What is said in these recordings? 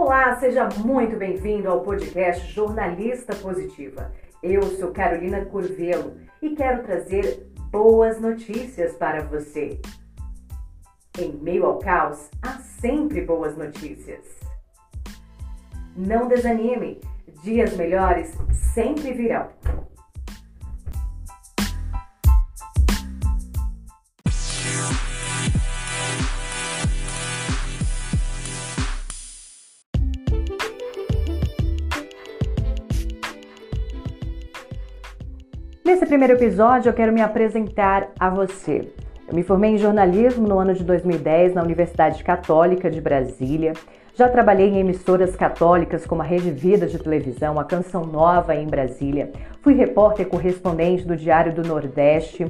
Olá, seja muito bem-vindo ao podcast Jornalista Positiva. Eu sou Carolina Curvelo e quero trazer boas notícias para você. Em meio ao caos, há sempre boas notícias. Não desanime, dias melhores sempre virão. Nesse primeiro episódio, eu quero me apresentar a você. Eu me formei em jornalismo no ano de 2010 na Universidade Católica de Brasília. Já trabalhei em emissoras católicas como a Rede Vida de televisão, a Canção Nova em Brasília. Fui repórter correspondente do Diário do Nordeste.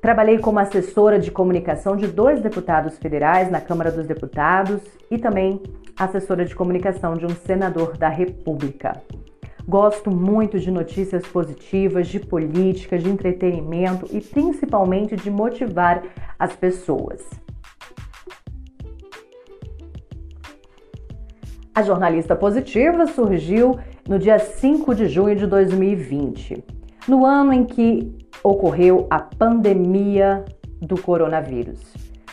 Trabalhei como assessora de comunicação de dois deputados federais na Câmara dos Deputados e também assessora de comunicação de um senador da República. Gosto muito de notícias positivas, de política, de entretenimento e principalmente de motivar as pessoas. A jornalista positiva surgiu no dia 5 de junho de 2020, no ano em que ocorreu a pandemia do coronavírus.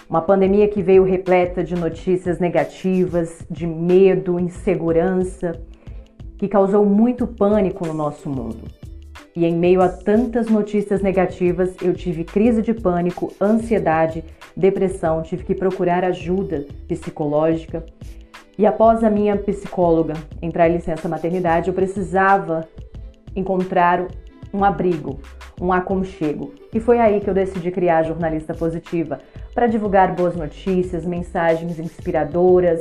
Uma pandemia que veio repleta de notícias negativas, de medo, insegurança que causou muito pânico no nosso mundo. E em meio a tantas notícias negativas, eu tive crise de pânico, ansiedade, depressão, tive que procurar ajuda psicológica. E após a minha psicóloga entrar em licença maternidade, eu precisava encontrar um abrigo, um aconchego. E foi aí que eu decidi criar a Jornalista Positiva para divulgar boas notícias, mensagens inspiradoras,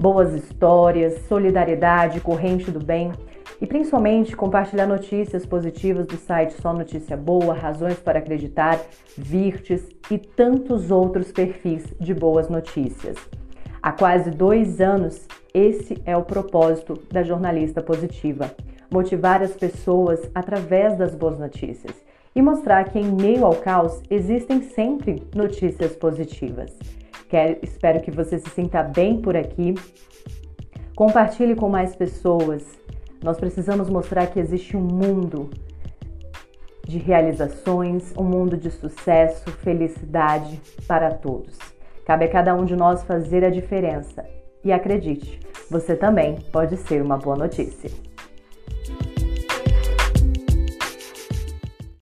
boas histórias, solidariedade, corrente do bem e principalmente compartilhar notícias positivas do site Só Notícia Boa, Razões para Acreditar, Virtes e tantos outros perfis de boas notícias. Há quase dois anos, esse é o propósito da jornalista positiva: motivar as pessoas através das boas notícias e mostrar que, em meio ao caos, existem sempre notícias positivas. Quero, espero que você se sinta bem por aqui. Compartilhe com mais pessoas. Nós precisamos mostrar que existe um mundo de realizações, um mundo de sucesso, felicidade para todos. Cabe a cada um de nós fazer a diferença. E acredite, você também pode ser uma boa notícia.